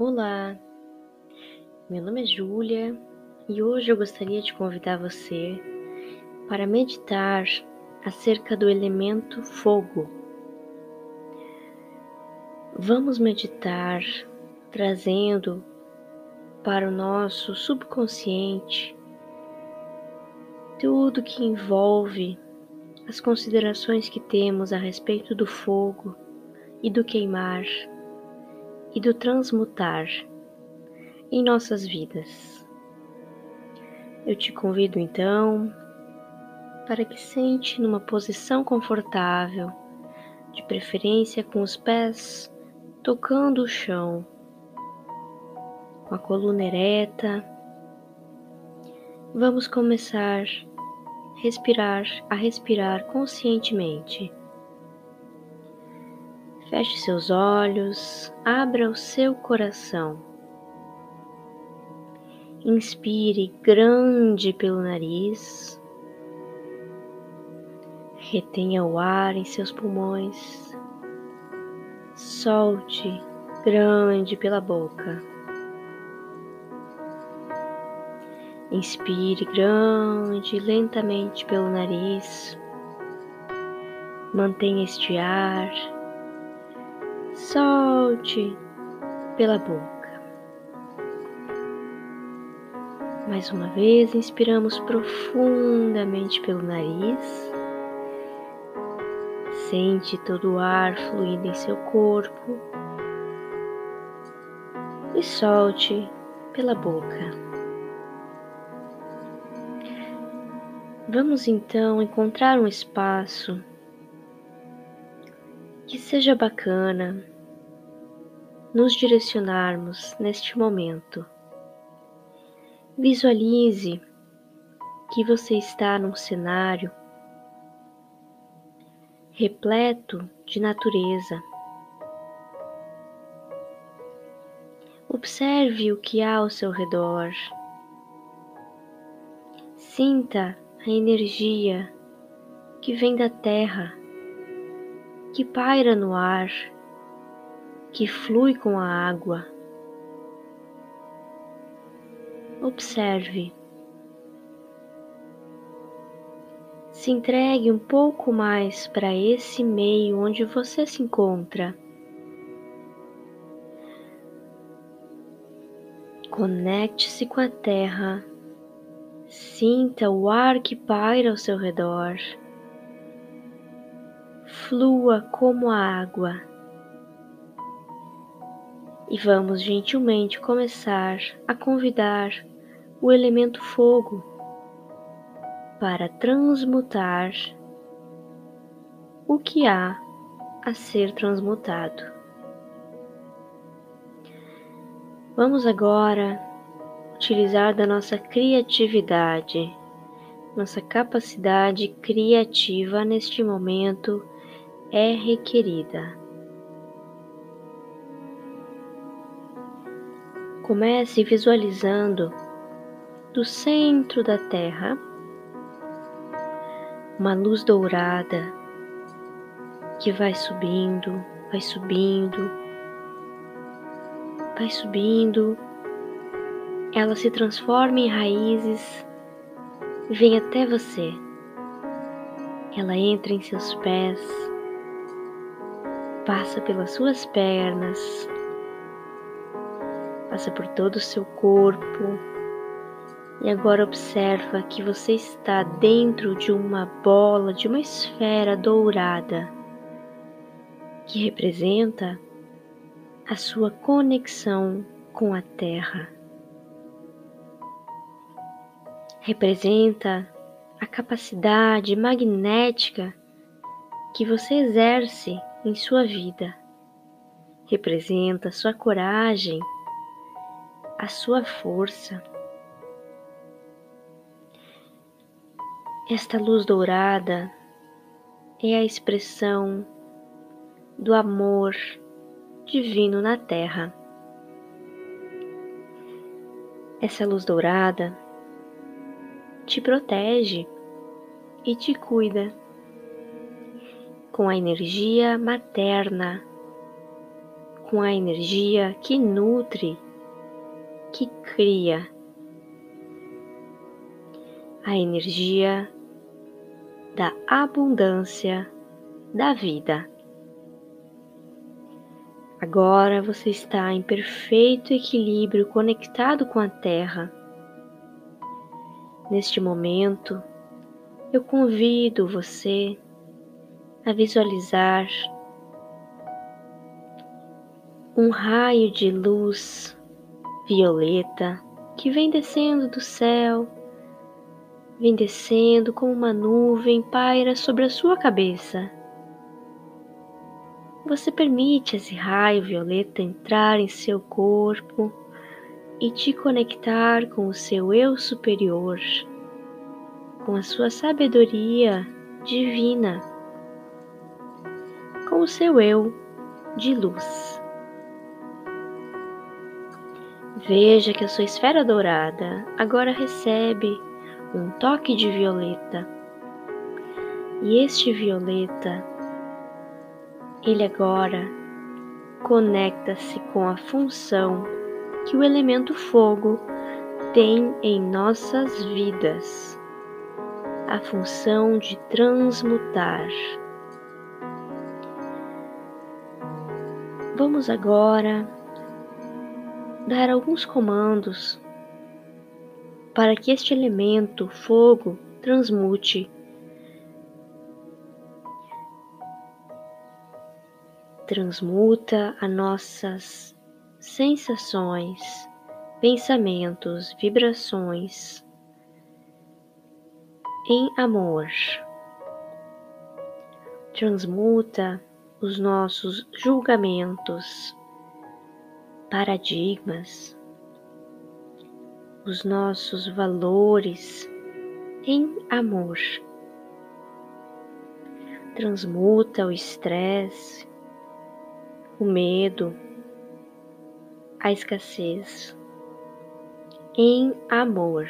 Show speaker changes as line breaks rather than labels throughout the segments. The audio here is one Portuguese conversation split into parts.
Olá, meu nome é Júlia e hoje eu gostaria de convidar você para meditar acerca do elemento fogo. Vamos meditar trazendo para o nosso subconsciente tudo que envolve as considerações que temos a respeito do fogo e do queimar e do transmutar em nossas vidas. Eu te convido então para que sente numa posição confortável, de preferência com os pés tocando o chão, com a coluna ereta. Vamos começar a respirar, a respirar conscientemente. Feche seus olhos, abra o seu coração. Inspire grande pelo nariz. Retenha o ar em seus pulmões. Solte grande pela boca. Inspire grande lentamente pelo nariz. Mantenha este ar solte pela boca. Mais uma vez, inspiramos profundamente pelo nariz. Sente todo o ar fluindo em seu corpo e solte pela boca. Vamos então encontrar um espaço que seja bacana nos direcionarmos neste momento. Visualize que você está num cenário repleto de natureza. Observe o que há ao seu redor. Sinta a energia que vem da terra que paira no ar, que flui com a água. Observe. Se entregue um pouco mais para esse meio onde você se encontra. Conecte-se com a terra. Sinta o ar que paira ao seu redor flua como a água. E vamos gentilmente começar a convidar o elemento fogo para transmutar o que há a ser transmutado. Vamos agora utilizar da nossa criatividade, nossa capacidade criativa neste momento é requerida. Comece visualizando do centro da Terra uma luz dourada que vai subindo, vai subindo, vai subindo. Ela se transforma em raízes e vem até você. Ela entra em seus pés passa pelas suas pernas, passa por todo o seu corpo. E agora observa que você está dentro de uma bola, de uma esfera dourada, que representa a sua conexão com a Terra. Representa a capacidade magnética que você exerce em sua vida. Representa sua coragem, a sua força. Esta luz dourada é a expressão do amor divino na Terra. Essa luz dourada te protege e te cuida com a energia materna, com a energia que nutre, que cria, a energia da abundância da vida. Agora você está em perfeito equilíbrio conectado com a Terra. Neste momento, eu convido você a visualizar um raio de luz violeta que vem descendo do céu, vem descendo como uma nuvem, paira sobre a sua cabeça. Você permite esse raio violeta entrar em seu corpo e te conectar com o seu eu superior, com a sua sabedoria divina, com o seu eu de luz. Veja que a sua esfera dourada agora recebe um toque de violeta. E este violeta ele agora conecta-se com a função que o elemento fogo tem em nossas vidas, a função de transmutar. Vamos agora dar alguns comandos para que este elemento fogo transmute transmuta as nossas sensações, pensamentos, vibrações em amor. Transmuta os nossos julgamentos, paradigmas, os nossos valores em amor. Transmuta o estresse, o medo, a escassez em amor.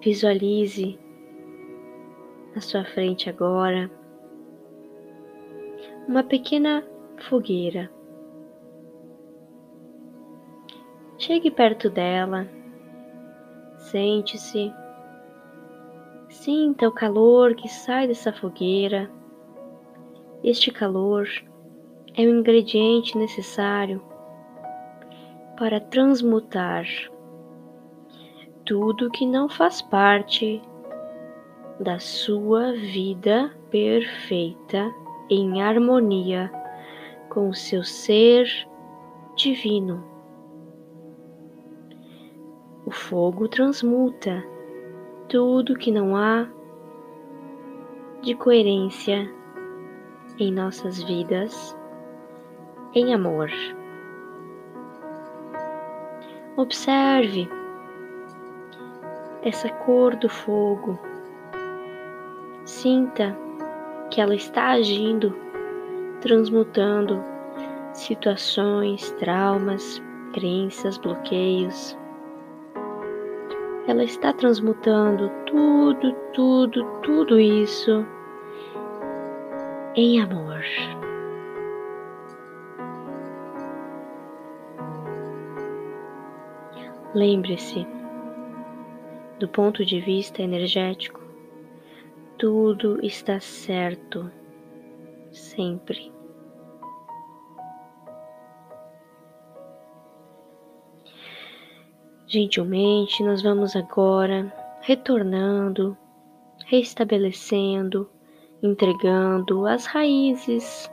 Visualize na sua frente agora uma pequena fogueira. Chegue perto dela, sente-se, sinta o calor que sai dessa fogueira. Este calor é o ingrediente necessário para transmutar tudo que não faz parte da sua vida perfeita em harmonia com o seu ser divino. O fogo transmuta tudo que não há de coerência em nossas vidas em amor. Observe essa cor do fogo. Sinta que ela está agindo, transmutando situações, traumas, crenças, bloqueios. Ela está transmutando tudo, tudo, tudo isso em amor. Lembre-se, do ponto de vista energético, tudo está certo, sempre. Gentilmente, nós vamos agora retornando, restabelecendo entregando as raízes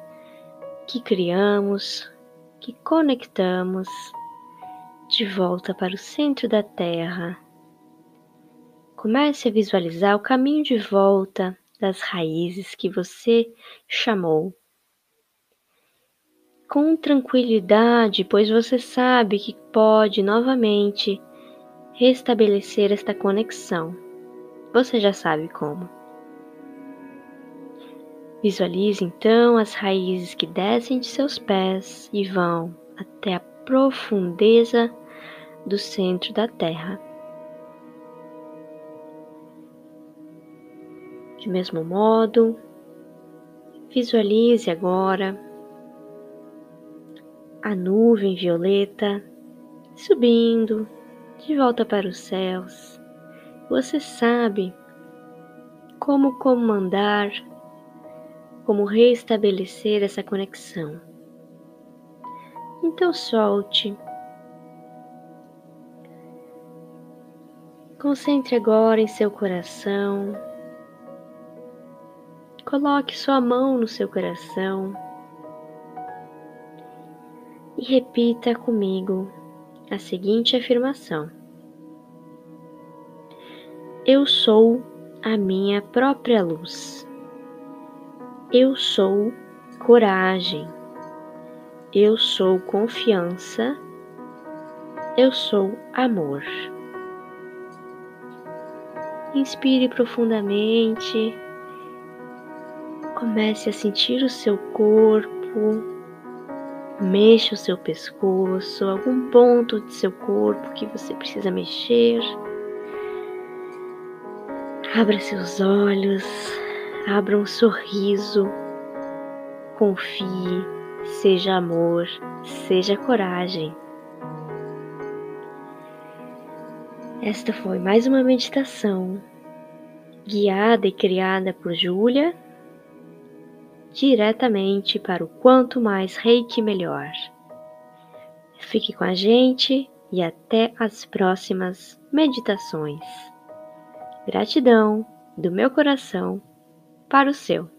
que criamos, que conectamos de volta para o centro da Terra. Comece a visualizar o caminho de volta das raízes que você chamou. Com tranquilidade, pois você sabe que pode novamente restabelecer esta conexão. Você já sabe como. Visualize então as raízes que descem de seus pés e vão até a profundeza do centro da terra. De mesmo modo, visualize agora a nuvem violeta subindo de volta para os céus. Você sabe como comandar, como restabelecer essa conexão. Então solte. Concentre agora em seu coração. Coloque sua mão no seu coração e repita comigo a seguinte afirmação: Eu sou a minha própria luz. Eu sou coragem. Eu sou confiança. Eu sou amor. Inspire profundamente. Comece a sentir o seu corpo. Mexa o seu pescoço, algum ponto de seu corpo que você precisa mexer. Abra seus olhos, abra um sorriso, confie, seja amor, seja coragem. Esta foi mais uma meditação guiada e criada por Júlia diretamente para o quanto mais reiki melhor. Fique com a gente e até as próximas meditações. Gratidão do meu coração para o seu.